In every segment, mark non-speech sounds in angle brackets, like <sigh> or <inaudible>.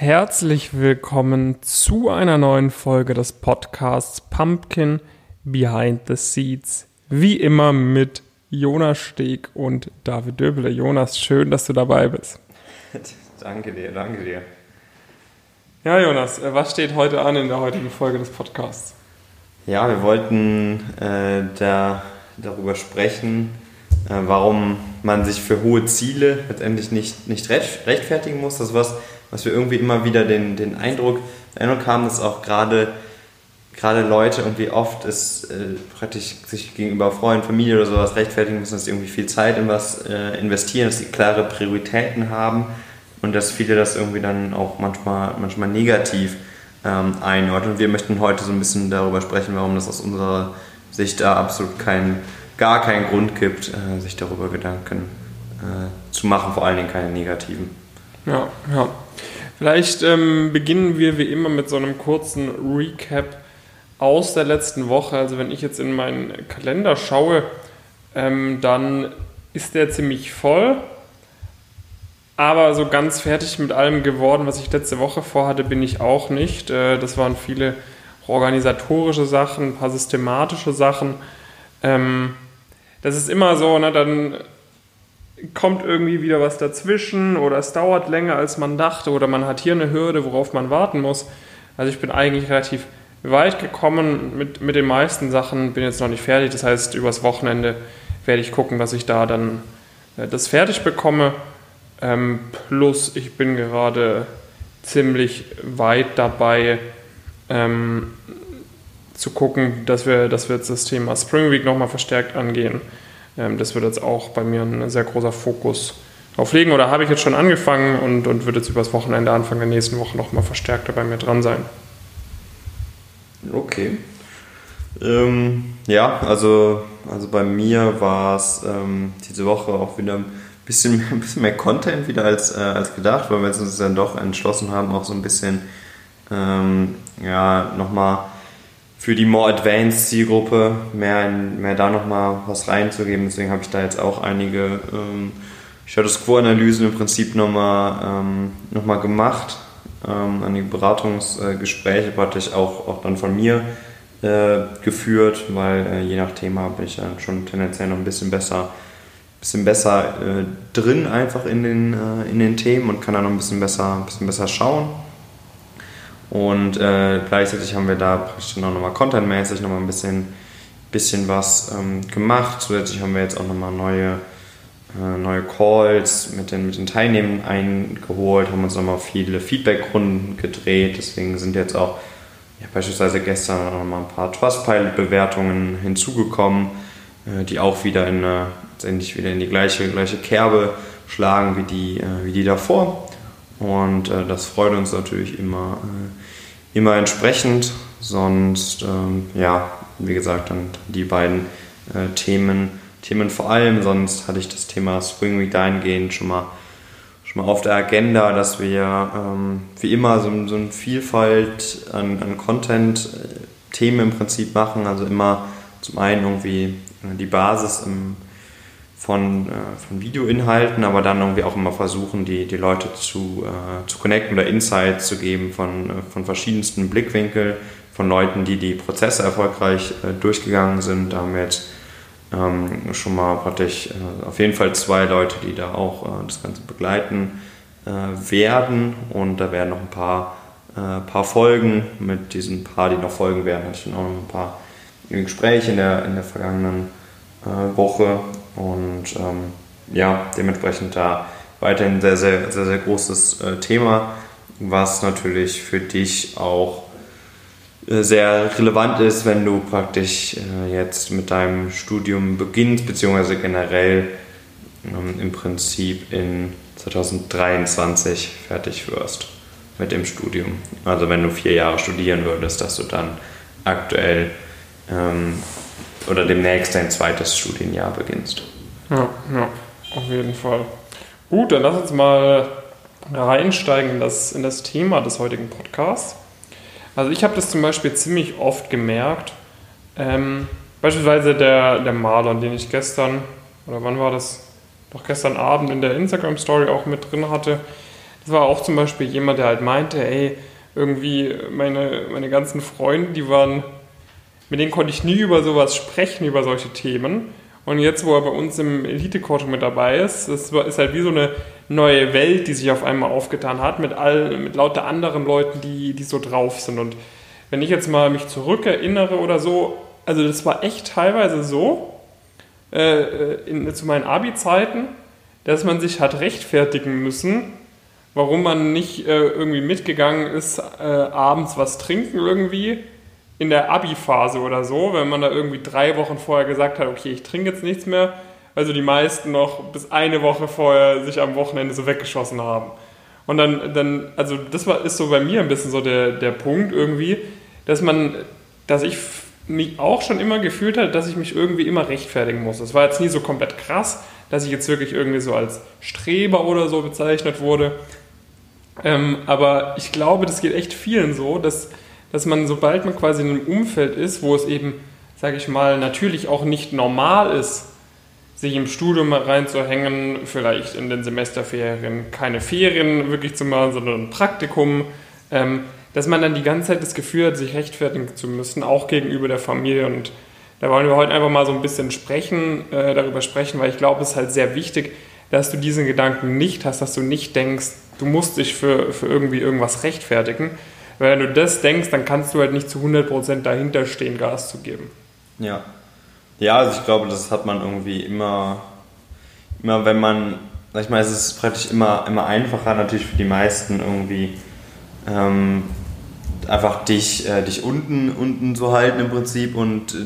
Herzlich willkommen zu einer neuen Folge des Podcasts Pumpkin Behind the Seeds. Wie immer mit Jonas Steg und David Döbele. Jonas, schön, dass du dabei bist. <laughs> danke dir, danke dir. Ja, Jonas, äh, was steht heute an in der heutigen Folge des Podcasts? Ja, wir wollten äh, da, darüber sprechen, äh, warum man sich für hohe Ziele letztendlich nicht, nicht rechtfertigen muss. Das ist was, was wir irgendwie immer wieder den, den Eindruck, Eindruck haben, dass auch gerade gerade Leute irgendwie oft ist äh, praktisch sich gegenüber Freunden, Familie oder sowas rechtfertigen müssen, dass sie irgendwie viel Zeit in was äh, investieren, dass sie klare Prioritäten haben und dass viele das irgendwie dann auch manchmal, manchmal negativ ähm, einordnen. Und wir möchten heute so ein bisschen darüber sprechen, warum das aus unserer Sicht da absolut kein, gar keinen Grund gibt, äh, sich darüber Gedanken äh, zu machen, vor allen Dingen keine negativen. Ja, ja. Vielleicht ähm, beginnen wir wie immer mit so einem kurzen Recap aus der letzten Woche. Also wenn ich jetzt in meinen Kalender schaue, ähm, dann ist der ziemlich voll. Aber so ganz fertig mit allem geworden, was ich letzte Woche vorhatte, bin ich auch nicht. Äh, das waren viele organisatorische Sachen, ein paar systematische Sachen. Ähm, das ist immer so, ne, dann kommt irgendwie wieder was dazwischen oder es dauert länger, als man dachte oder man hat hier eine Hürde, worauf man warten muss. Also ich bin eigentlich relativ weit gekommen mit, mit den meisten Sachen, bin jetzt noch nicht fertig. Das heißt, übers Wochenende werde ich gucken, dass ich da dann äh, das fertig bekomme. Ähm, plus ich bin gerade ziemlich weit dabei ähm, zu gucken, dass wir, dass wir jetzt das Thema Spring Week nochmal verstärkt angehen. Ähm, das wird jetzt auch bei mir ein sehr großer Fokus drauf legen oder habe ich jetzt schon angefangen und, und wird jetzt übers Wochenende Anfang der nächsten Woche nochmal verstärkter bei mir dran sein. Okay. Ähm, ja, also, also bei mir war es ähm, diese Woche auch wieder ein bisschen, <laughs> ein bisschen mehr Content wieder als, äh, als gedacht, weil wir uns dann doch entschlossen haben, auch so ein bisschen ähm, ja, nochmal für die more advanced Zielgruppe mehr, mehr da nochmal was reinzugeben. Deswegen habe ich da jetzt auch einige ähm, Status Quo-Analysen im Prinzip nochmal ähm, noch gemacht. Ähm, einige Beratungsgespräche praktisch auch, auch dann von mir äh, geführt, weil äh, je nach Thema bin ich dann schon tendenziell noch ein bisschen besser, bisschen besser äh, drin einfach in den, äh, in den Themen und kann dann noch ein bisschen besser, bisschen besser schauen. Und äh, gleichzeitig haben wir da praktisch auch nochmal contentmäßig nochmal ein bisschen, bisschen was ähm, gemacht. Zusätzlich haben wir jetzt auch nochmal neue, äh, neue Calls mit den, mit den Teilnehmern eingeholt, haben uns nochmal viele Feedback-Runden gedreht. Deswegen sind jetzt auch ja, beispielsweise gestern nochmal ein paar Trustpilot-Bewertungen hinzugekommen, äh, die auch wieder in, letztendlich wieder in die gleiche, gleiche Kerbe schlagen wie die, äh, wie die davor. Und äh, das freut uns natürlich immer, äh, immer entsprechend. Sonst, ähm, ja, wie gesagt, dann die beiden äh, Themen, Themen vor allem. Sonst hatte ich das Thema Spring Week dahingehend schon mal, schon mal auf der Agenda, dass wir ähm, wie immer so, so eine Vielfalt an, an Content-Themen im Prinzip machen. Also immer zum einen irgendwie äh, die Basis im von, äh, von Videoinhalten, aber dann irgendwie auch immer versuchen, die, die Leute zu, äh, zu connecten oder Insights zu geben von, äh, von verschiedensten Blickwinkeln, von Leuten, die die Prozesse erfolgreich äh, durchgegangen sind. Da haben wir jetzt ähm, schon mal praktisch äh, auf jeden Fall zwei Leute, die da auch äh, das Ganze begleiten werden. Und da werden noch ein paar, paar Folgen. Mit diesen paar, die noch folgen werden, hatte ich dann auch noch ein paar Gespräche in der, in der vergangenen Woche und ähm, ja, dementsprechend da weiterhin sehr, sehr, sehr, sehr großes äh, Thema, was natürlich für dich auch äh, sehr relevant ist, wenn du praktisch äh, jetzt mit deinem Studium beginnst, beziehungsweise generell ähm, im Prinzip in 2023 fertig wirst mit dem Studium. Also wenn du vier Jahre studieren würdest, dass du dann aktuell ähm, oder demnächst dein zweites Studienjahr beginnst. Ja, ja, auf jeden Fall. Gut, dann lass uns mal reinsteigen in das, in das Thema des heutigen Podcasts. Also ich habe das zum Beispiel ziemlich oft gemerkt. Ähm, beispielsweise der, der Marlon, den ich gestern, oder wann war das? Doch gestern Abend in der Instagram-Story auch mit drin hatte. Das war auch zum Beispiel jemand, der halt meinte, ey, irgendwie meine, meine ganzen Freunde, die waren, mit denen konnte ich nie über sowas sprechen, über solche Themen. Und jetzt, wo er bei uns im Elite-Coaching mit dabei ist, das ist halt wie so eine neue Welt, die sich auf einmal aufgetan hat, mit, all, mit lauter anderen Leuten, die, die so drauf sind. Und wenn ich jetzt mal mich zurückerinnere oder so, also das war echt teilweise so, äh, in, zu meinen Abi-Zeiten, dass man sich hat rechtfertigen müssen, warum man nicht äh, irgendwie mitgegangen ist, äh, abends was trinken irgendwie in der Abi-Phase oder so, wenn man da irgendwie drei Wochen vorher gesagt hat, okay, ich trinke jetzt nichts mehr, also die meisten noch bis eine Woche vorher sich am Wochenende so weggeschossen haben. Und dann, dann also das war, ist so bei mir ein bisschen so der, der Punkt irgendwie, dass man, dass ich mich auch schon immer gefühlt habe, dass ich mich irgendwie immer rechtfertigen muss. Das war jetzt nie so komplett krass, dass ich jetzt wirklich irgendwie so als Streber oder so bezeichnet wurde. Ähm, aber ich glaube, das geht echt vielen so, dass, dass man, sobald man quasi in einem Umfeld ist, wo es eben, sage ich mal, natürlich auch nicht normal ist, sich im Studium reinzuhängen, vielleicht in den Semesterferien keine Ferien wirklich zu machen, sondern ein Praktikum, ähm, dass man dann die ganze Zeit das Gefühl hat, sich rechtfertigen zu müssen, auch gegenüber der Familie. Und da wollen wir heute einfach mal so ein bisschen sprechen, äh, darüber sprechen, weil ich glaube, es ist halt sehr wichtig, dass du diesen Gedanken nicht hast, dass du nicht denkst, du musst dich für, für irgendwie irgendwas rechtfertigen. Weil wenn du das denkst, dann kannst du halt nicht zu 100% dahinter stehen, Gas zu geben. Ja. Ja, also ich glaube, das hat man irgendwie immer, immer wenn man, sag ich mal, es ist praktisch immer, immer einfacher natürlich für die meisten irgendwie ähm, einfach dich, äh, dich unten, unten zu halten im Prinzip und äh,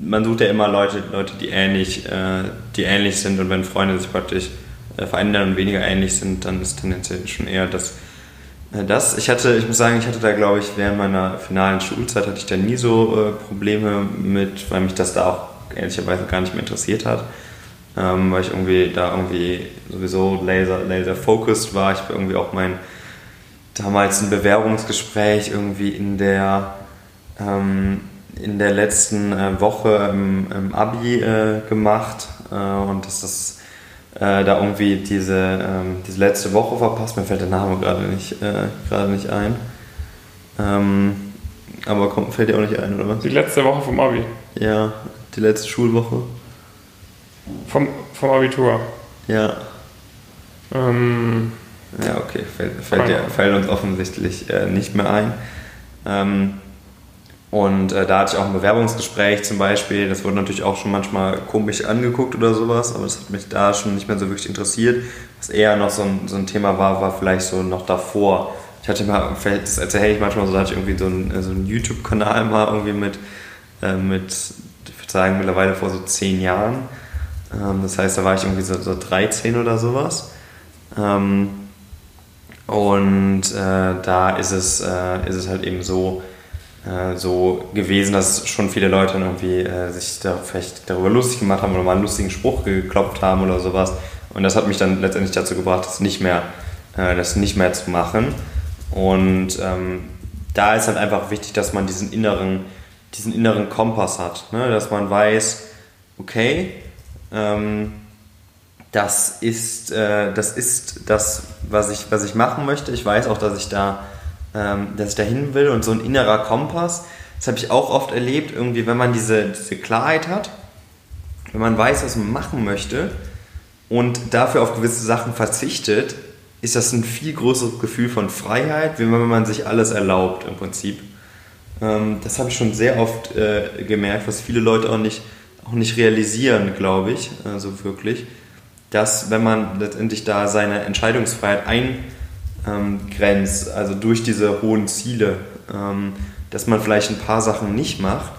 man sucht ja immer Leute, Leute die, ähnlich, äh, die ähnlich sind und wenn Freunde sich praktisch äh, verändern und weniger ähnlich sind, dann ist tendenziell schon eher das, das. Ich hatte, ich muss sagen, ich hatte da glaube ich während meiner finalen Schulzeit hatte ich da nie so äh, Probleme mit, weil mich das da auch ehrlicherweise gar nicht mehr interessiert hat. Ähm, weil ich irgendwie da irgendwie sowieso laser, laser focused war. Ich war irgendwie auch mein damals ein Bewerbungsgespräch irgendwie in der, ähm, in der letzten äh, Woche im, im Abi äh, gemacht äh, und dass das äh, da irgendwie diese, ähm, diese letzte Woche verpasst. Mir fällt der Name gerade nicht, äh, gerade nicht ein. Ähm, aber kommt, fällt dir auch nicht ein, oder was? Die letzte Woche vom Abi. Ja, die letzte Schulwoche. Vom, vom Abitur. Ja. Ähm, ja, okay, fällt, fällt, ja, fällt uns offensichtlich äh, nicht mehr ein. Ähm, und äh, da hatte ich auch ein Bewerbungsgespräch zum Beispiel. Das wurde natürlich auch schon manchmal komisch angeguckt oder sowas, aber das hat mich da schon nicht mehr so wirklich interessiert. Was eher noch so ein, so ein Thema war, war vielleicht so noch davor. Ich hatte mal, das erzähle ich manchmal so, da hatte ich irgendwie so einen, so einen YouTube-Kanal mal irgendwie mit, äh, mit, ich würde sagen, mittlerweile vor so zehn Jahren. Ähm, das heißt, da war ich irgendwie so, so 13 oder sowas. Ähm, und äh, da ist es, äh, ist es halt eben so, äh, so gewesen, dass schon viele Leute irgendwie äh, sich da vielleicht darüber lustig gemacht haben oder mal einen lustigen Spruch geklopft haben oder sowas. Und das hat mich dann letztendlich dazu gebracht, das nicht mehr, äh, das nicht mehr zu machen. Und ähm, da ist halt einfach wichtig, dass man diesen inneren, diesen inneren Kompass hat, ne? dass man weiß, okay, ähm, das ist, äh, das ist das, was ich, was ich machen möchte. Ich weiß auch, dass ich da, ähm, dass ich da hin will und so ein innerer Kompass. Das habe ich auch oft erlebt, irgendwie, wenn man diese, diese Klarheit hat, wenn man weiß, was man machen möchte und dafür auf gewisse Sachen verzichtet, ist das ein viel größeres Gefühl von Freiheit, wie wenn man sich alles erlaubt im Prinzip. Ähm, das habe ich schon sehr oft äh, gemerkt, was viele Leute auch nicht, auch nicht realisieren, glaube ich, also wirklich dass wenn man letztendlich da seine Entscheidungsfreiheit eingrenzt, also durch diese hohen Ziele, ähm, dass man vielleicht ein paar Sachen nicht macht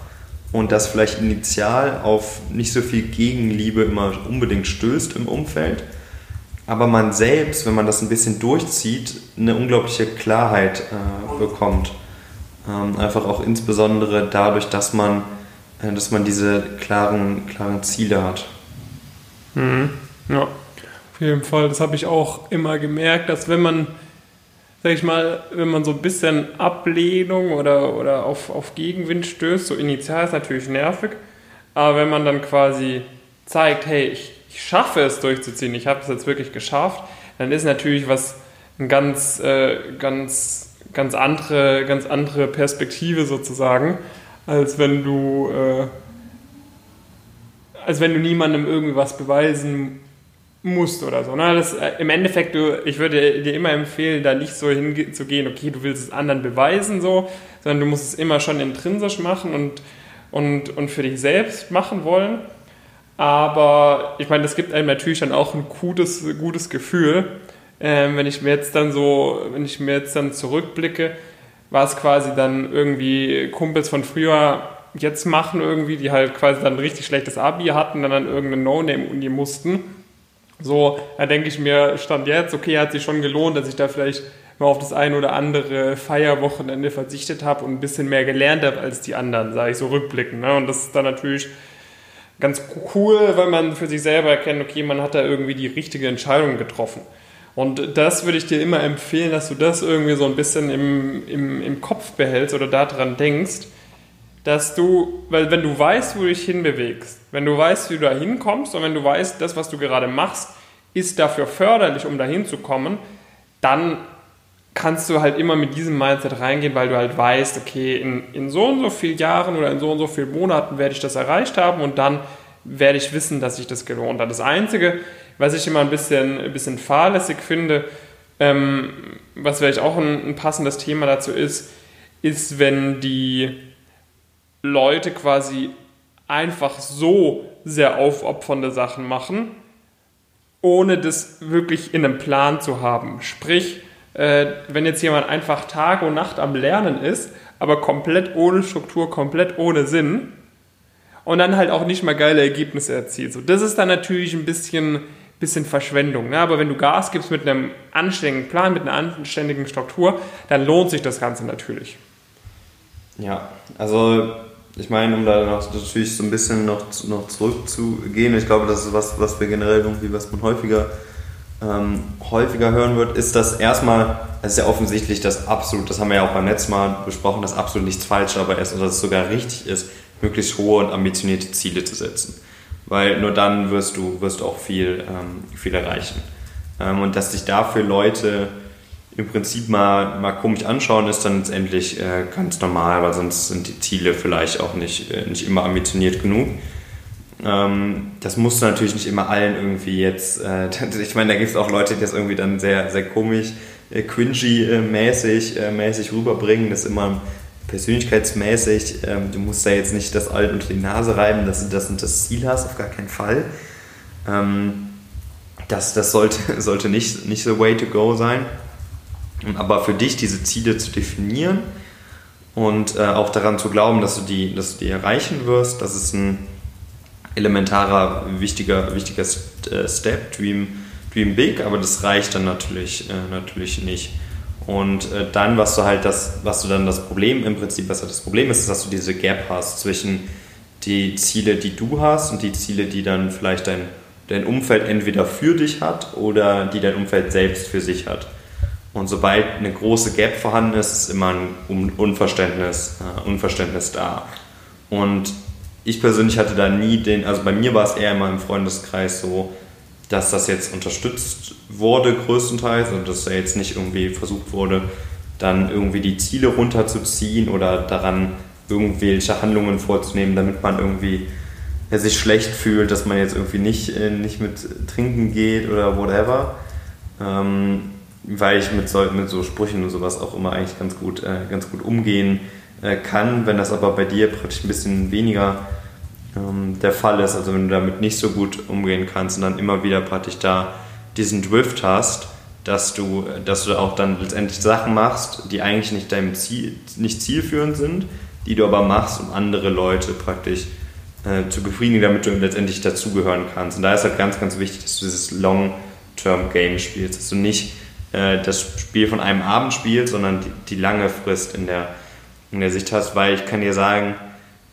und das vielleicht initial auf nicht so viel Gegenliebe immer unbedingt stößt im Umfeld, aber man selbst, wenn man das ein bisschen durchzieht, eine unglaubliche Klarheit äh, bekommt. Ähm, einfach auch insbesondere dadurch, dass man, äh, dass man diese klaren, klaren Ziele hat. Mhm. Ja, auf jeden Fall. Das habe ich auch immer gemerkt, dass wenn man, sag ich mal, wenn man so ein bisschen Ablehnung oder, oder auf, auf Gegenwind stößt, so initial ist natürlich nervig, aber wenn man dann quasi zeigt, hey, ich, ich schaffe es durchzuziehen, ich habe es jetzt wirklich geschafft, dann ist natürlich was, eine ganz, äh, ganz, ganz, andere, ganz andere Perspektive sozusagen, als wenn du, äh, als wenn du niemandem irgendwie was beweisen musst oder so. Ne? Das, äh, Im Endeffekt, du, ich würde dir immer empfehlen, da nicht so hinzugehen, okay, du willst es anderen beweisen, so, sondern du musst es immer schon intrinsisch machen und, und, und für dich selbst machen wollen. Aber ich meine, das gibt einem natürlich dann auch ein gutes, gutes Gefühl. Ähm, wenn ich mir jetzt dann so, wenn ich mir jetzt dann zurückblicke, war es quasi dann irgendwie Kumpels von früher jetzt machen irgendwie, die halt quasi dann ein richtig schlechtes Abi hatten, dann an irgendeine No-Name-Uni mussten so, da denke ich mir, stand jetzt, okay, hat sich schon gelohnt, dass ich da vielleicht mal auf das ein oder andere Feierwochenende verzichtet habe und ein bisschen mehr gelernt habe als die anderen, sage ich so rückblickend. Ne? Und das ist dann natürlich ganz cool, weil man für sich selber erkennt, okay, man hat da irgendwie die richtige Entscheidung getroffen. Und das würde ich dir immer empfehlen, dass du das irgendwie so ein bisschen im, im, im Kopf behältst oder daran denkst, dass du, weil wenn du weißt, wo du dich hinbewegst, wenn du weißt, wie du da hinkommst und wenn du weißt, das, was du gerade machst, ist dafür förderlich, um da hinzukommen, dann kannst du halt immer mit diesem Mindset reingehen, weil du halt weißt, okay, in, in so und so vielen Jahren oder in so und so vielen Monaten werde ich das erreicht haben und dann werde ich wissen, dass sich das gelohnt hat. Das Einzige, was ich immer ein bisschen, ein bisschen fahrlässig finde, ähm, was vielleicht auch ein, ein passendes Thema dazu ist, ist, wenn die Leute quasi einfach so sehr aufopfernde Sachen machen, ohne das wirklich in einem Plan zu haben. Sprich, äh, wenn jetzt jemand einfach Tag und Nacht am Lernen ist, aber komplett ohne Struktur, komplett ohne Sinn und dann halt auch nicht mal geile Ergebnisse erzielt. So, das ist dann natürlich ein bisschen, bisschen Verschwendung. Ne? Aber wenn du Gas gibst mit einem anständigen Plan, mit einer anständigen Struktur, dann lohnt sich das Ganze natürlich. Ja, also ich meine, um da noch, natürlich so ein bisschen noch, noch zurückzugehen, ich glaube, das ist was, was wir generell irgendwie, was man häufiger, ähm, häufiger hören wird, ist das erstmal, es ist ja offensichtlich, dass absolut, das haben wir ja auch beim letzten Mal besprochen, dass absolut nichts falsch dabei ist und dass es sogar richtig ist, möglichst hohe und ambitionierte Ziele zu setzen. Weil nur dann wirst du, wirst du auch viel, ähm, viel erreichen. Ähm, und dass sich dafür Leute im Prinzip mal, mal komisch anschauen, ist dann letztendlich äh, ganz normal, weil sonst sind die Ziele vielleicht auch nicht, äh, nicht immer ambitioniert genug. Ähm, das musst du natürlich nicht immer allen irgendwie jetzt, äh, <laughs> ich meine, da gibt es auch Leute, die das irgendwie dann sehr, sehr komisch, äh, cringy-mäßig äh, mäßig rüberbringen, das ist immer persönlichkeitsmäßig, ähm, du musst da jetzt nicht das allen unter die Nase reiben, dass du das und das Ziel hast, auf gar keinen Fall. Ähm, das, das sollte, <laughs> sollte nicht, nicht the way to go sein. Aber für dich diese Ziele zu definieren und äh, auch daran zu glauben, dass du, die, dass du die erreichen wirst, das ist ein elementarer, wichtiger, wichtiger äh, Step, Dream, Dream Big, aber das reicht dann natürlich, äh, natürlich nicht. Und äh, dann, was du halt das, was du dann das Problem im Prinzip, was das Problem ist, ist, dass du diese Gap hast zwischen die Ziele, die du hast und die Ziele, die dann vielleicht dein, dein Umfeld entweder für dich hat oder die dein Umfeld selbst für sich hat. Und sobald eine große Gap vorhanden ist, ist immer ein Unverständnis, äh, Unverständnis da. Und ich persönlich hatte da nie den, also bei mir war es eher in meinem Freundeskreis so, dass das jetzt unterstützt wurde größtenteils und dass da jetzt nicht irgendwie versucht wurde, dann irgendwie die Ziele runterzuziehen oder daran irgendwelche Handlungen vorzunehmen, damit man irgendwie ja, sich schlecht fühlt, dass man jetzt irgendwie nicht, äh, nicht mit trinken geht oder whatever. Ähm, weil ich mit so, mit so Sprüchen und sowas auch immer eigentlich ganz gut, äh, ganz gut umgehen äh, kann. Wenn das aber bei dir praktisch ein bisschen weniger ähm, der Fall ist, also wenn du damit nicht so gut umgehen kannst und dann immer wieder praktisch da diesen Drift hast, dass du, dass du auch dann letztendlich Sachen machst, die eigentlich nicht deinem Ziel, nicht zielführend sind, die du aber machst, um andere Leute praktisch äh, zu befriedigen, damit du letztendlich dazugehören kannst. Und da ist halt ganz, ganz wichtig, dass du dieses Long-Term-Game spielst, dass du nicht äh, das Spiel von einem Abend spielst, sondern die, die, lange Frist in der, in der Sicht hast, weil ich kann dir sagen,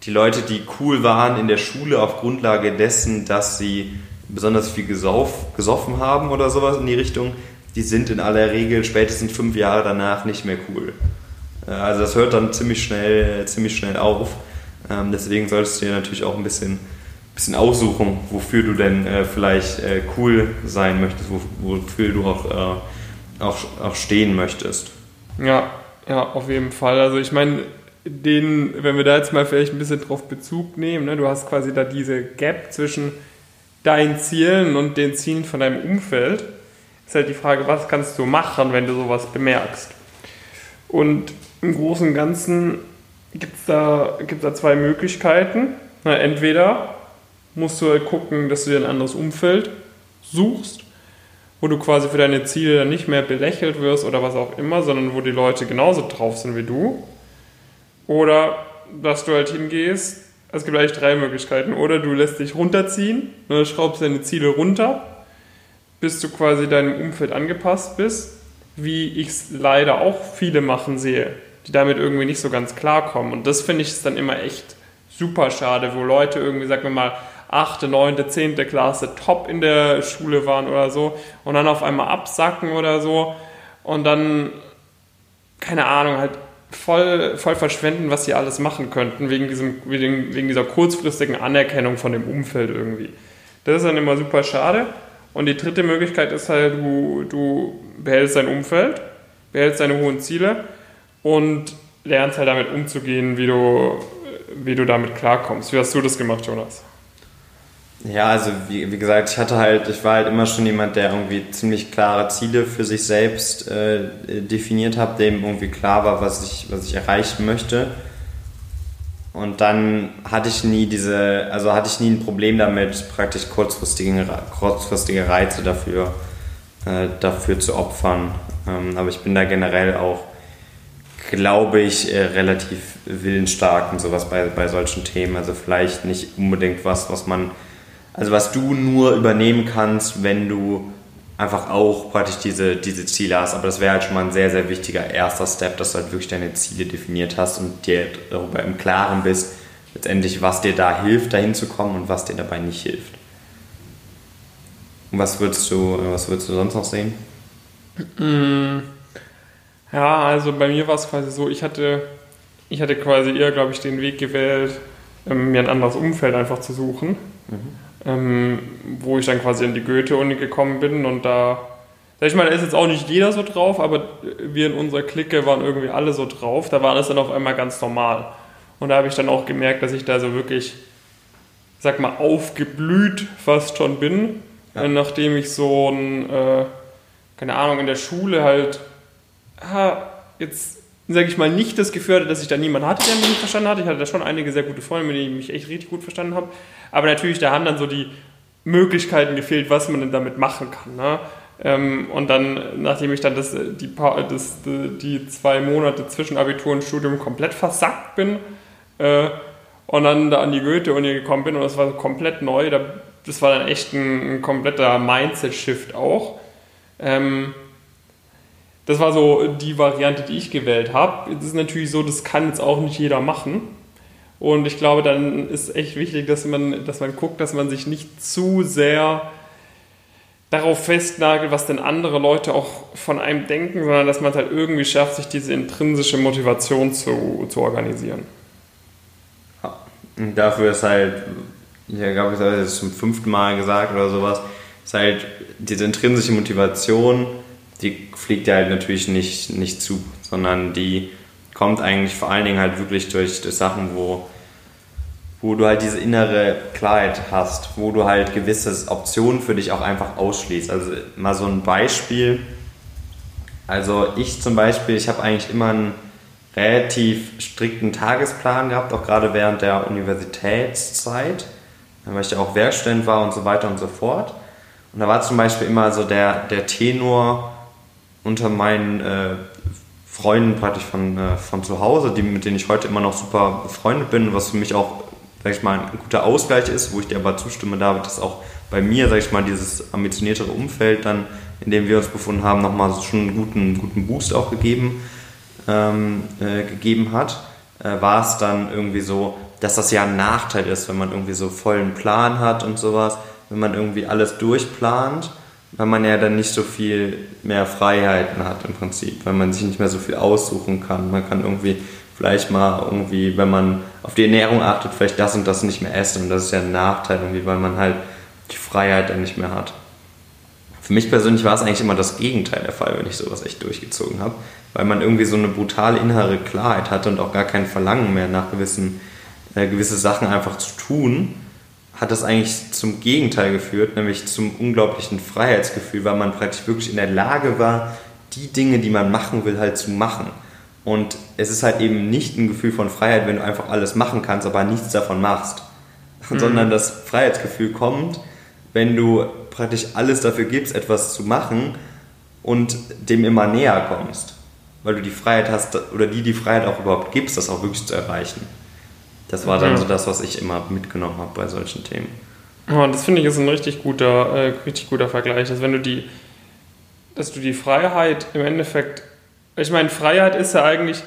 die Leute, die cool waren in der Schule auf Grundlage dessen, dass sie besonders viel gesauf, gesoffen haben oder sowas in die Richtung, die sind in aller Regel spätestens fünf Jahre danach nicht mehr cool. Äh, also das hört dann ziemlich schnell, ziemlich schnell auf. Ähm, deswegen solltest du dir natürlich auch ein bisschen, bisschen aussuchen, wofür du denn äh, vielleicht cool sein möchtest, wofür du auch auch, auch stehen möchtest. Ja, ja, auf jeden Fall. Also ich meine, den, wenn wir da jetzt mal vielleicht ein bisschen drauf Bezug nehmen, ne, du hast quasi da diese Gap zwischen deinen Zielen und den Zielen von deinem Umfeld. Ist halt die Frage, was kannst du machen, wenn du sowas bemerkst? Und im Großen und Ganzen gibt es da, gibt's da zwei Möglichkeiten. Na, entweder musst du halt gucken, dass du dir ein anderes Umfeld suchst, wo du quasi für deine Ziele dann nicht mehr belächelt wirst oder was auch immer, sondern wo die Leute genauso drauf sind wie du. Oder dass du halt hingehst, es gibt eigentlich drei Möglichkeiten. Oder du lässt dich runterziehen, ne, schraubst deine Ziele runter, bis du quasi deinem Umfeld angepasst bist, wie ich es leider auch viele machen sehe, die damit irgendwie nicht so ganz klarkommen. Und das finde ich dann immer echt super schade, wo Leute irgendwie, sagen wir mal, 8., 9., 10. Klasse top in der Schule waren oder so und dann auf einmal absacken oder so und dann, keine Ahnung, halt voll, voll verschwenden, was sie alles machen könnten, wegen, diesem, wegen, wegen dieser kurzfristigen Anerkennung von dem Umfeld irgendwie. Das ist dann immer super schade. Und die dritte Möglichkeit ist halt, du, du behältst dein Umfeld, behältst deine hohen Ziele und lernst halt damit umzugehen, wie du, wie du damit klarkommst. Wie hast du das gemacht, Jonas? Ja, also wie, wie gesagt, ich hatte halt, ich war halt immer schon jemand, der irgendwie ziemlich klare Ziele für sich selbst äh, definiert hat, dem irgendwie klar war, was ich, was ich erreichen möchte. Und dann hatte ich nie diese, also hatte ich nie ein Problem damit, praktisch kurzfristige, kurzfristige Reize dafür, äh, dafür zu opfern. Ähm, aber ich bin da generell auch, glaube ich, äh, relativ willensstark und sowas bei, bei solchen Themen. Also vielleicht nicht unbedingt was, was man also was du nur übernehmen kannst, wenn du einfach auch praktisch diese, diese Ziele hast. Aber das wäre halt schon mal ein sehr, sehr wichtiger erster Step, dass du halt wirklich deine Ziele definiert hast und dir darüber im Klaren bist, letztendlich, was dir da hilft, dahin zu kommen und was dir dabei nicht hilft. Und was würdest du, was würdest du sonst noch sehen? Mm. Ja, also bei mir war es quasi so, ich hatte, ich hatte quasi eher, glaube ich, den Weg gewählt, ähm, mir ein anderes Umfeld einfach zu suchen. Mhm ähm, wo ich dann quasi in die Goethe-Uni gekommen bin und da, sag ich mal, da ist jetzt auch nicht jeder so drauf, aber wir in unserer Clique waren irgendwie alle so drauf, da war das dann auf einmal ganz normal. Und da habe ich dann auch gemerkt, dass ich da so wirklich, sag mal, aufgeblüht fast schon bin, ja. nachdem ich so ein, äh, keine Ahnung, in der Schule halt, ah, jetzt sage ich mal, nicht das Gefühl hatte, dass ich da niemanden hatte, der mich nicht verstanden hat. Ich hatte da schon einige sehr gute Freunde, mit denen ich mich echt richtig gut verstanden habe. Aber natürlich, da haben dann so die Möglichkeiten gefehlt, was man denn damit machen kann. Ne? Ähm, und dann, nachdem ich dann das, die, das, die zwei Monate zwischen Abitur und Studium komplett versackt bin äh, und dann da an die Goethe-Uni gekommen bin und das war komplett neu, das war dann echt ein, ein kompletter Mindset-Shift auch. Ähm, das war so die Variante, die ich gewählt habe. Es ist natürlich so, das kann jetzt auch nicht jeder machen. Und ich glaube, dann ist echt wichtig, dass man, dass man guckt, dass man sich nicht zu sehr darauf festnagelt, was denn andere Leute auch von einem denken, sondern dass man es halt irgendwie schafft, sich diese intrinsische Motivation zu, zu organisieren. Und dafür ist halt, ich glaube, ich habe das zum fünften Mal gesagt oder sowas, ist halt diese intrinsische Motivation, die fliegt ja halt natürlich nicht, nicht zu, sondern die kommt eigentlich vor allen Dingen halt wirklich durch, durch Sachen, wo, wo du halt diese innere Klarheit hast, wo du halt gewisse Optionen für dich auch einfach ausschließt. Also mal so ein Beispiel. Also ich zum Beispiel, ich habe eigentlich immer einen relativ strikten Tagesplan gehabt, auch gerade während der Universitätszeit, weil ich ja auch Werkstudent war und so weiter und so fort. Und da war zum Beispiel immer so der, der Tenor, unter meinen äh, Freunden praktisch von, äh, von zu Hause, die, mit denen ich heute immer noch super befreundet bin, was für mich auch, sag ich mal, ein guter Ausgleich ist, wo ich dir aber zustimme, David, dass auch bei mir, sag ich mal, dieses ambitioniertere Umfeld dann, in dem wir uns befunden haben, nochmal schon einen guten, guten Boost auch gegeben, ähm, äh, gegeben hat, äh, war es dann irgendwie so, dass das ja ein Nachteil ist, wenn man irgendwie so vollen Plan hat und sowas, wenn man irgendwie alles durchplant weil man ja dann nicht so viel mehr Freiheiten hat im Prinzip, weil man sich nicht mehr so viel aussuchen kann. Man kann irgendwie vielleicht mal irgendwie, wenn man auf die Ernährung achtet, vielleicht das und das nicht mehr essen und das ist ja ein Nachteil irgendwie, weil man halt die Freiheit dann nicht mehr hat. Für mich persönlich war es eigentlich immer das Gegenteil der Fall, wenn ich sowas echt durchgezogen habe, weil man irgendwie so eine brutale innere Klarheit hatte und auch gar kein Verlangen mehr nach gewissen, äh, gewisse Sachen einfach zu tun, hat das eigentlich zum Gegenteil geführt, nämlich zum unglaublichen Freiheitsgefühl, weil man praktisch wirklich in der Lage war, die Dinge, die man machen will, halt zu machen. Und es ist halt eben nicht ein Gefühl von Freiheit, wenn du einfach alles machen kannst, aber nichts davon machst, <laughs> mhm. sondern das Freiheitsgefühl kommt, wenn du praktisch alles dafür gibst, etwas zu machen und dem immer näher kommst. Weil du die Freiheit hast, oder die die Freiheit auch überhaupt gibst, das auch wirklich zu erreichen. Das war dann mhm. so das, was ich immer mitgenommen habe bei solchen Themen. Oh, das finde ich ist ein richtig guter, äh, richtig guter Vergleich, dass wenn du die, dass du die Freiheit im Endeffekt, ich meine, Freiheit ist ja eigentlich,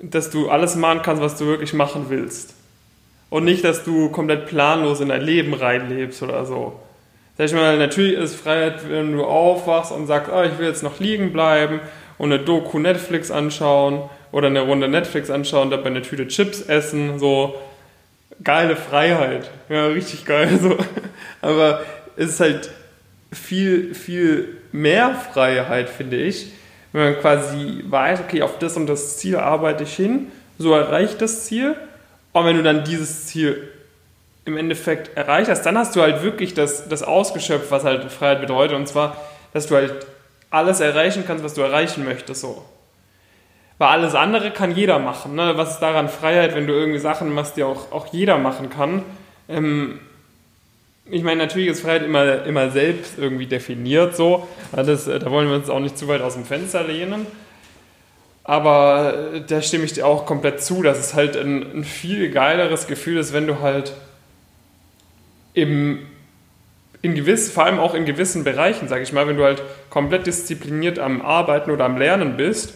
dass du alles machen kannst, was du wirklich machen willst. Und nicht, dass du komplett planlos in dein Leben reinlebst oder so. Sag ich mal, natürlich ist Freiheit, wenn du aufwachst und sagst, oh, ich will jetzt noch liegen bleiben und eine Doku Netflix anschauen oder eine Runde Netflix anschauen, dabei eine Tüte Chips essen, so geile Freiheit. Ja, richtig geil. <laughs> So. Aber es ist halt viel, viel mehr Freiheit, finde ich, wenn man quasi weiß, okay, auf das und das Ziel arbeite ich hin, so erreicht das Ziel. Und wenn du dann dieses Ziel im Endeffekt erreicht hast, dann hast du halt wirklich das, das ausgeschöpft, was halt Freiheit bedeutet. Und zwar, dass du halt alles erreichen kannst, was du erreichen möchtest. So. Weil alles andere kann jeder machen. Ne? Was ist daran Freiheit, wenn du irgendwie Sachen machst, die auch, auch jeder machen kann? Ähm, ich meine, natürlich ist Freiheit immer, immer selbst irgendwie definiert so. Das, da wollen wir uns auch nicht zu weit aus dem Fenster lehnen. Aber äh, da stimme ich dir auch komplett zu, dass es halt ein, ein viel geileres Gefühl ist, wenn du halt im, in gewiss, vor allem auch in gewissen Bereichen, sage ich mal, wenn du halt komplett diszipliniert am Arbeiten oder am Lernen bist,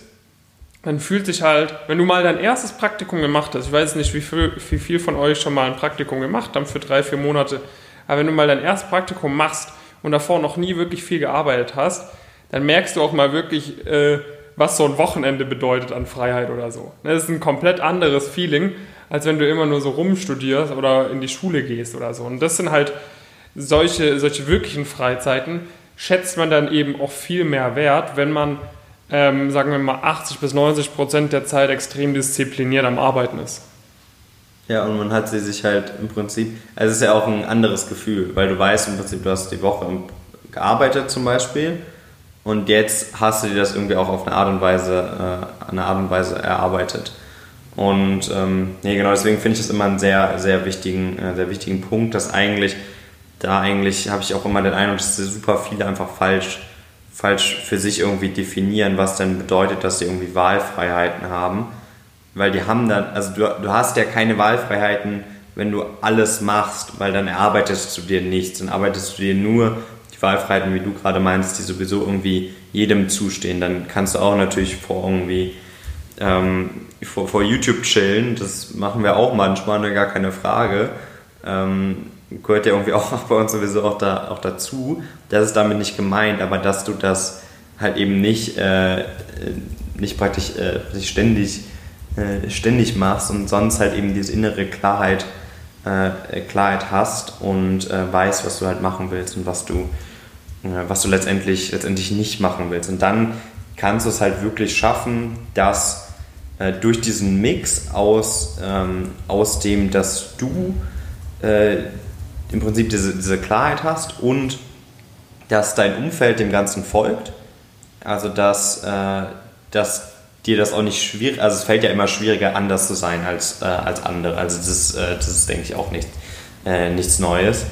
dann fühlt sich halt, wenn du mal dein erstes Praktikum gemacht hast, ich weiß nicht, wie viel, wie viel von euch schon mal ein Praktikum gemacht haben für drei, vier Monate, aber wenn du mal dein erstes Praktikum machst und davor noch nie wirklich viel gearbeitet hast, dann merkst du auch mal wirklich, äh, was so ein Wochenende bedeutet an Freiheit oder so. Das ist ein komplett anderes Feeling, als wenn du immer nur so rumstudierst oder in die Schule gehst oder so. Und das sind halt solche, solche wirklichen Freizeiten, schätzt man dann eben auch viel mehr wert, wenn man, ähm, sagen wir mal, 80 bis 90 Prozent der Zeit extrem diszipliniert am Arbeiten ist. Ja, und man hat sie sich halt im Prinzip, also es ist ja auch ein anderes Gefühl, weil du weißt im Prinzip, du hast die Woche gearbeitet zum Beispiel und jetzt hast du dir das irgendwie auch auf eine Art und Weise, äh, eine Art und Weise erarbeitet. Und ähm, nee, genau deswegen finde ich das immer einen sehr, sehr wichtigen, äh, sehr wichtigen Punkt, dass eigentlich, da eigentlich habe ich auch immer den Eindruck, dass super viele einfach falsch, falsch für sich irgendwie definieren, was denn bedeutet, dass sie irgendwie Wahlfreiheiten haben. Weil die haben dann, also du, du hast ja keine Wahlfreiheiten, wenn du alles machst, weil dann erarbeitest du dir nichts, dann arbeitest du dir nur die Wahlfreiheiten, wie du gerade meinst, die sowieso irgendwie jedem zustehen. Dann kannst du auch natürlich vor irgendwie ähm, vor, vor YouTube chillen, das machen wir auch manchmal, ne, gar keine Frage. Ähm, gehört ja irgendwie <laughs> auch bei uns sowieso auch, da, auch dazu. Das ist damit nicht gemeint, aber dass du das halt eben nicht, äh, nicht praktisch äh, ständig, äh, ständig machst und sonst halt eben diese innere Klarheit, äh, Klarheit hast und äh, weißt, was du halt machen willst und was du, äh, was du letztendlich, letztendlich nicht machen willst. Und dann kannst du es halt wirklich schaffen, dass äh, durch diesen Mix aus, ähm, aus dem, dass du äh, im Prinzip diese, diese Klarheit hast und dass dein Umfeld dem Ganzen folgt. Also dass, äh, dass dir das auch nicht schwierig, also es fällt ja immer schwieriger, anders zu sein als, äh, als andere. Also das ist, äh, das ist denke ich, auch nicht, äh, nichts Neues.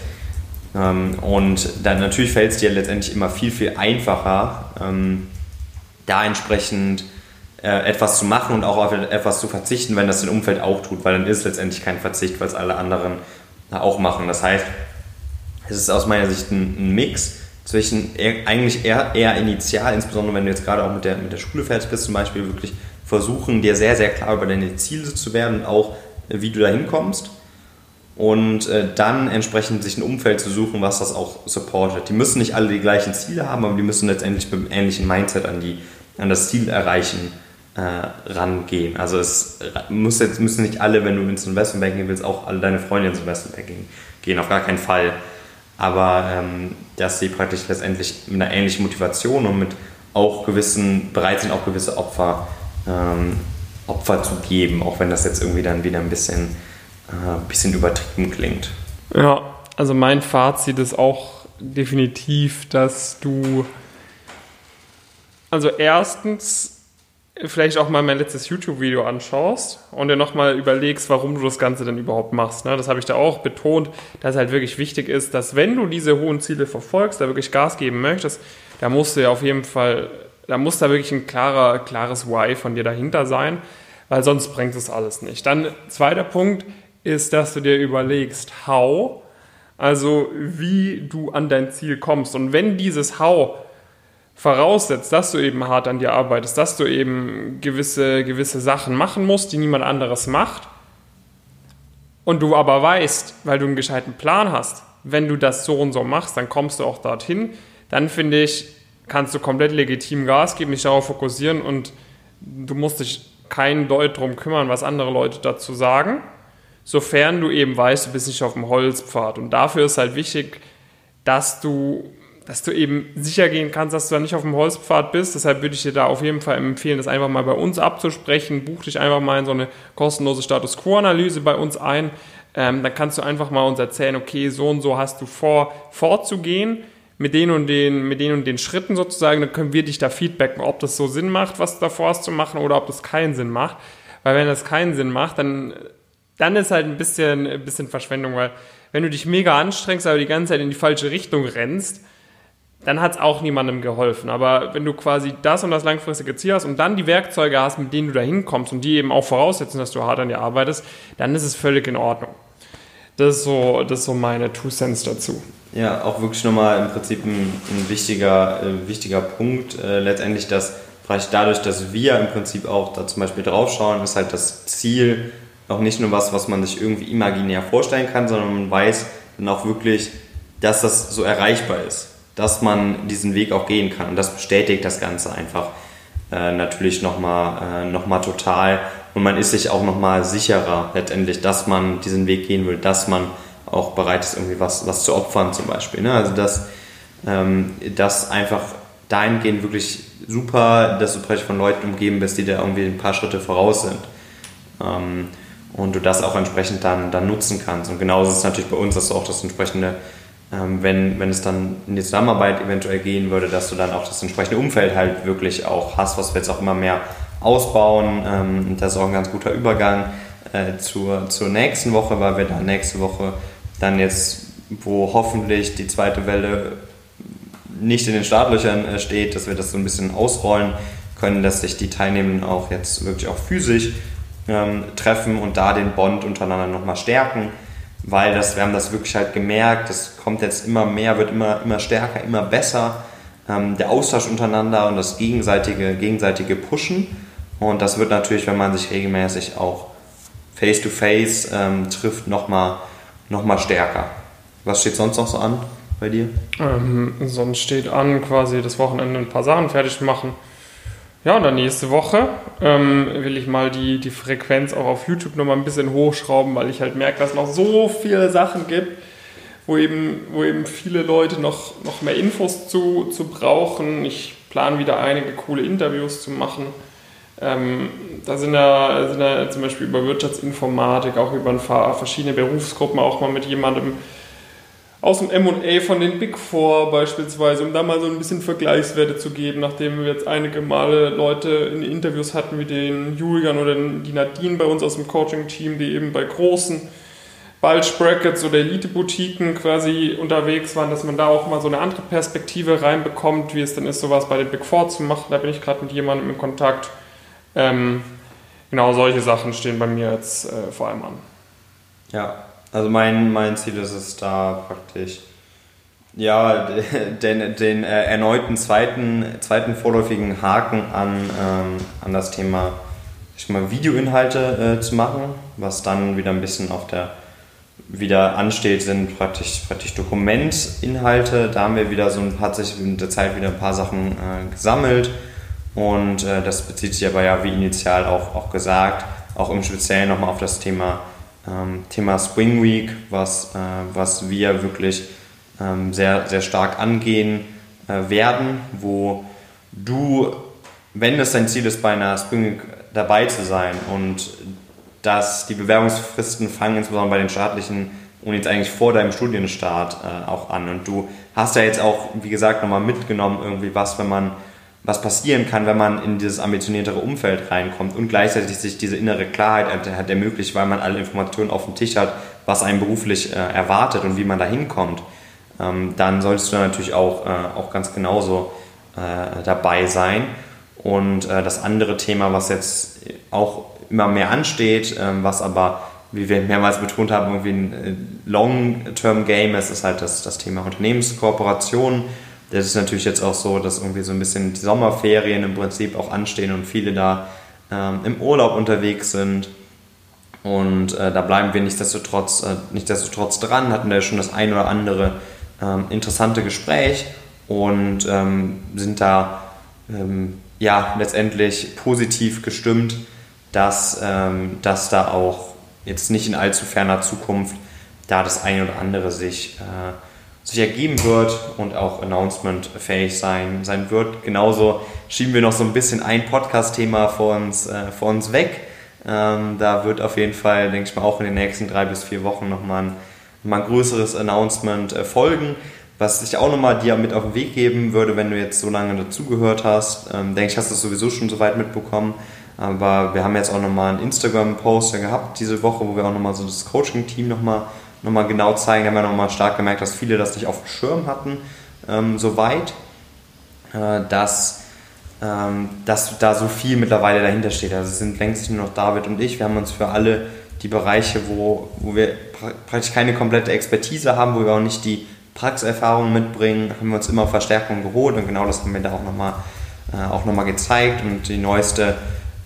Ähm, und dann natürlich fällt es dir letztendlich immer viel, viel einfacher, ähm, da entsprechend äh, etwas zu machen und auch auf etwas zu verzichten, wenn das dein Umfeld auch tut, weil dann ist es letztendlich kein Verzicht, weil es alle anderen auch machen. Das heißt, es ist aus meiner Sicht ein, ein Mix zwischen eigentlich eher, eher initial, insbesondere wenn du jetzt gerade auch mit der, mit der Schule fertig bist, zum Beispiel wirklich versuchen, dir sehr, sehr klar über deine Ziele zu werden und auch, äh, wie du da hinkommst. Und äh, dann entsprechend sich ein Umfeld zu suchen, was das auch supportet. Die müssen nicht alle die gleichen Ziele haben, aber die müssen letztendlich mit einem ähnlichen Mindset an, die, an das Ziel erreichen äh, rangehen. Also es muss jetzt, müssen nicht alle, wenn du ins Investmentbanking willst, auch alle deine Freunde ins Investmentbanking gehen, auf gar keinen Fall. Aber ähm, dass sie praktisch letztendlich mit einer ähnlichen Motivation und mit auch gewissen, bereit sind, auch gewisse Opfer, ähm, Opfer zu geben, auch wenn das jetzt irgendwie dann wieder ein bisschen, äh, bisschen übertrieben klingt. Ja, also mein Fazit ist auch definitiv, dass du also erstens vielleicht auch mal mein letztes YouTube-Video anschaust und dir nochmal überlegst, warum du das Ganze denn überhaupt machst. Ne? Das habe ich da auch betont, dass es halt wirklich wichtig ist, dass wenn du diese hohen Ziele verfolgst, da wirklich Gas geben möchtest, da musst du ja auf jeden Fall, da muss da wirklich ein klarer, klares Why von dir dahinter sein, weil sonst bringt es alles nicht. Dann zweiter Punkt ist, dass du dir überlegst, how, also wie du an dein Ziel kommst. Und wenn dieses How voraussetzt, dass du eben hart an dir arbeitest, dass du eben gewisse, gewisse Sachen machen musst, die niemand anderes macht, und du aber weißt, weil du einen gescheiten Plan hast, wenn du das so und so machst, dann kommst du auch dorthin, dann finde ich, kannst du komplett legitim Gas geben, dich darauf fokussieren und du musst dich keinen Deut drum kümmern, was andere Leute dazu sagen, sofern du eben weißt, du bist nicht auf dem Holzpfad. Und dafür ist halt wichtig, dass du dass du eben sicher gehen kannst, dass du da nicht auf dem Holzpfad bist. Deshalb würde ich dir da auf jeden Fall empfehlen, das einfach mal bei uns abzusprechen. Buch dich einfach mal in so eine kostenlose Status Quo-Analyse bei uns ein. Ähm, dann kannst du einfach mal uns erzählen, okay, so und so hast du vor, vorzugehen mit den und den, mit den und den Schritten sozusagen. Dann können wir dich da feedbacken, ob das so Sinn macht, was du davor hast zu machen oder ob das keinen Sinn macht. Weil wenn das keinen Sinn macht, dann, dann ist halt ein bisschen, ein bisschen Verschwendung, weil wenn du dich mega anstrengst, aber die ganze Zeit in die falsche Richtung rennst, dann hat es auch niemandem geholfen. Aber wenn du quasi das und das langfristige Ziel hast und dann die Werkzeuge hast, mit denen du da hinkommst und die eben auch voraussetzen, dass du hart an dir arbeitest, dann ist es völlig in Ordnung. Das ist so, das ist so meine Two Cents dazu. Ja, auch wirklich nochmal im Prinzip ein, ein wichtiger, äh, wichtiger Punkt. Äh, letztendlich, dass vielleicht dadurch, dass wir im Prinzip auch da zum Beispiel draufschauen, ist halt das Ziel auch nicht nur was, was man sich irgendwie imaginär vorstellen kann, sondern man weiß dann auch wirklich, dass das so erreichbar ist dass man diesen Weg auch gehen kann. Und das bestätigt das Ganze einfach äh, natürlich nochmal äh, noch total. Und man ist sich auch nochmal sicherer letztendlich, dass man diesen Weg gehen will, dass man auch bereit ist, irgendwie was, was zu opfern zum Beispiel. Ne? Also dass ähm, das einfach dahingehend wirklich super, dass du praktisch von Leuten umgeben bist, die da irgendwie ein paar Schritte voraus sind. Ähm, und du das auch entsprechend dann, dann nutzen kannst. Und genauso ist es natürlich bei uns, dass du auch das entsprechende wenn, wenn es dann in die Zusammenarbeit eventuell gehen würde, dass du dann auch das entsprechende Umfeld halt wirklich auch hast, was wir jetzt auch immer mehr ausbauen. Ähm, das ist auch ein ganz guter Übergang äh, zur, zur nächsten Woche, weil wir dann nächste Woche dann jetzt, wo hoffentlich die zweite Welle nicht in den Startlöchern äh, steht, dass wir das so ein bisschen ausrollen können, dass sich die Teilnehmenden auch jetzt wirklich auch physisch ähm, treffen und da den Bond untereinander nochmal stärken weil das, wir haben das wirklich halt gemerkt, das kommt jetzt immer mehr, wird immer, immer stärker, immer besser. Ähm, der Austausch untereinander und das gegenseitige, gegenseitige Pushen. Und das wird natürlich, wenn man sich regelmäßig auch face-to-face -face, ähm, trifft, nochmal noch mal stärker. Was steht sonst noch so an bei dir? Ähm, sonst steht an, quasi das Wochenende ein paar Sachen fertig machen ja, und dann nächste Woche ähm, will ich mal die, die Frequenz auch auf YouTube nochmal ein bisschen hochschrauben, weil ich halt merke, dass es noch so viele Sachen gibt, wo eben, wo eben viele Leute noch, noch mehr Infos zu, zu brauchen. Ich plane wieder einige coole Interviews zu machen. Ähm, da sind ja, sind ja zum Beispiel über Wirtschaftsinformatik, auch über ein paar verschiedene Berufsgruppen, auch mal mit jemandem aus dem MA von den Big Four beispielsweise, um da mal so ein bisschen Vergleichswerte zu geben, nachdem wir jetzt einige Male Leute in Interviews hatten, wie den Julian oder die Nadine bei uns aus dem Coaching-Team, die eben bei großen Bulge Brackets oder Elite-Boutiquen quasi unterwegs waren, dass man da auch mal so eine andere Perspektive reinbekommt, wie es dann ist, sowas bei den Big Four zu machen. Da bin ich gerade mit jemandem in Kontakt. Ähm, genau solche Sachen stehen bei mir jetzt äh, vor allem an. Ja, also mein, mein Ziel ist es da praktisch, ja, <laughs> den, den äh, erneuten zweiten, zweiten vorläufigen Haken an, ähm, an das Thema ich mal, Videoinhalte äh, zu machen, was dann wieder ein bisschen auf der wieder ansteht, sind praktisch, praktisch Dokumentinhalte. Da haben wir wieder so ein paar, in der Zeit wieder ein paar Sachen äh, gesammelt und äh, das bezieht sich aber ja, wie initial auch, auch gesagt, auch im Speziellen nochmal auf das Thema Thema Spring Week, was, äh, was wir wirklich ähm, sehr, sehr stark angehen äh, werden, wo du, wenn es dein Ziel ist, bei einer Spring dabei zu sein und dass die Bewerbungsfristen fangen insbesondere bei den staatlichen Unis eigentlich vor deinem Studienstart äh, auch an. Und du hast ja jetzt auch, wie gesagt, nochmal mitgenommen irgendwie was, wenn man was passieren kann, wenn man in dieses ambitioniertere Umfeld reinkommt und gleichzeitig sich diese innere Klarheit hat ermöglicht, weil man alle Informationen auf dem Tisch hat, was einen beruflich äh, erwartet und wie man da hinkommt, ähm, dann solltest du natürlich auch, äh, auch ganz genauso äh, dabei sein. Und äh, das andere Thema, was jetzt auch immer mehr ansteht, ähm, was aber, wie wir mehrmals betont haben, irgendwie ein äh, Long-Term-Game ist, ist halt das, das Thema Unternehmenskooperation das ist natürlich jetzt auch so, dass irgendwie so ein bisschen die Sommerferien im Prinzip auch anstehen und viele da ähm, im Urlaub unterwegs sind. Und äh, da bleiben wir nichtsdestotrotz, äh, nichtsdestotrotz dran, hatten da schon das ein oder andere ähm, interessante Gespräch und ähm, sind da ähm, ja letztendlich positiv gestimmt, dass, ähm, dass da auch jetzt nicht in allzu ferner Zukunft da das ein oder andere sich äh, sich ergeben wird und auch announcement-fähig sein, sein wird. Genauso schieben wir noch so ein bisschen ein Podcast-Thema vor uns, äh, vor uns weg. Ähm, da wird auf jeden Fall, denke ich mal, auch in den nächsten drei bis vier Wochen nochmal ein, mal ein größeres Announcement äh, folgen. Was ich auch nochmal dir mit auf den Weg geben würde, wenn du jetzt so lange dazugehört hast, ähm, denke ich, hast du es sowieso schon so weit mitbekommen. Aber wir haben jetzt auch nochmal einen Instagram-Post gehabt diese Woche, wo wir auch nochmal so das Coaching-Team nochmal nochmal genau zeigen. Da haben wir nochmal stark gemerkt, dass viele das nicht auf dem Schirm hatten, ähm, soweit, äh, dass, ähm, dass da so viel mittlerweile dahinter steht. Also es sind längst nicht nur noch David und ich. Wir haben uns für alle die Bereiche, wo, wo wir praktisch keine komplette Expertise haben, wo wir auch nicht die Praxiserfahrung mitbringen, haben wir uns immer Verstärkung geholt und genau das haben wir da auch nochmal äh, noch gezeigt und die neueste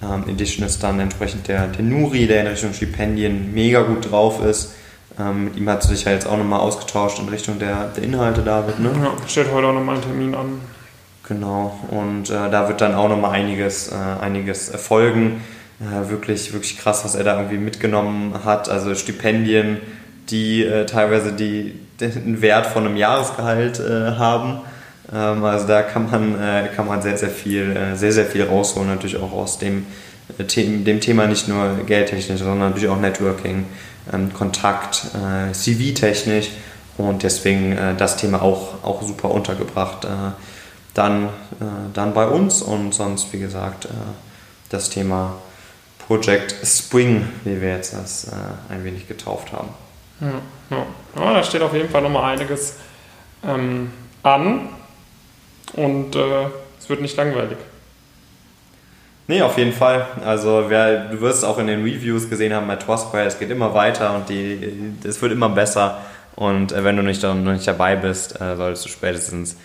ähm, Edition ist dann entsprechend der, der Nuri, der in Richtung Stipendien mega gut drauf ist ähm, mit ihm hat sich ja jetzt auch nochmal ausgetauscht in Richtung der, der Inhalte, David. Ne? Ja, steht heute auch nochmal ein Termin an. Genau, und äh, da wird dann auch nochmal einiges, äh, einiges erfolgen. Äh, wirklich, wirklich krass, was er da irgendwie mitgenommen hat. Also Stipendien, die äh, teilweise die, den Wert von einem Jahresgehalt äh, haben. Ähm, also da kann man, äh, kann man sehr, sehr viel, sehr, sehr viel rausholen, natürlich auch aus dem, dem Thema nicht nur geldtechnisch, sondern natürlich auch Networking Kontakt, äh, CV-technisch und deswegen äh, das Thema auch, auch super untergebracht. Äh, dann, äh, dann bei uns und sonst, wie gesagt, äh, das Thema Project Spring, wie wir jetzt das äh, ein wenig getauft haben. Ja, ja. ja, da steht auf jeden Fall nochmal einiges ähm, an und es wird nicht langweilig. Nee, auf jeden Fall. Also wer, du wirst es auch in den Reviews gesehen haben bei Twosquare, es geht immer weiter und die, es wird immer besser. Und äh, wenn du nicht, noch nicht dabei bist, äh, solltest du spätestens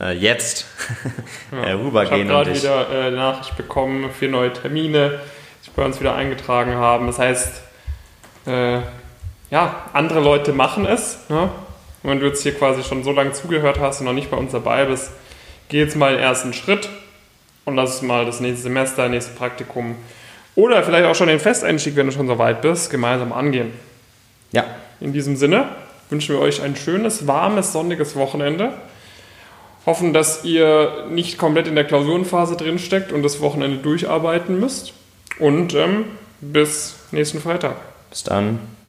äh, jetzt <laughs> ja, rübergehen. Ich habe gerade wieder äh, Nachricht bekommen, vier neue Termine, die sich bei uns wieder eingetragen haben. Das heißt, äh, ja, andere Leute machen es. Ne? Und wenn du jetzt hier quasi schon so lange zugehört hast und noch nicht bei uns dabei bist, geh jetzt mal den ersten Schritt und lass mal das nächste Semester, nächste Praktikum oder vielleicht auch schon den Festeinstieg, wenn du schon so weit bist, gemeinsam angehen. Ja. In diesem Sinne wünschen wir euch ein schönes, warmes, sonniges Wochenende. Hoffen, dass ihr nicht komplett in der Klausurenphase drinsteckt und das Wochenende durcharbeiten müsst. Und ähm, bis nächsten Freitag. Bis dann.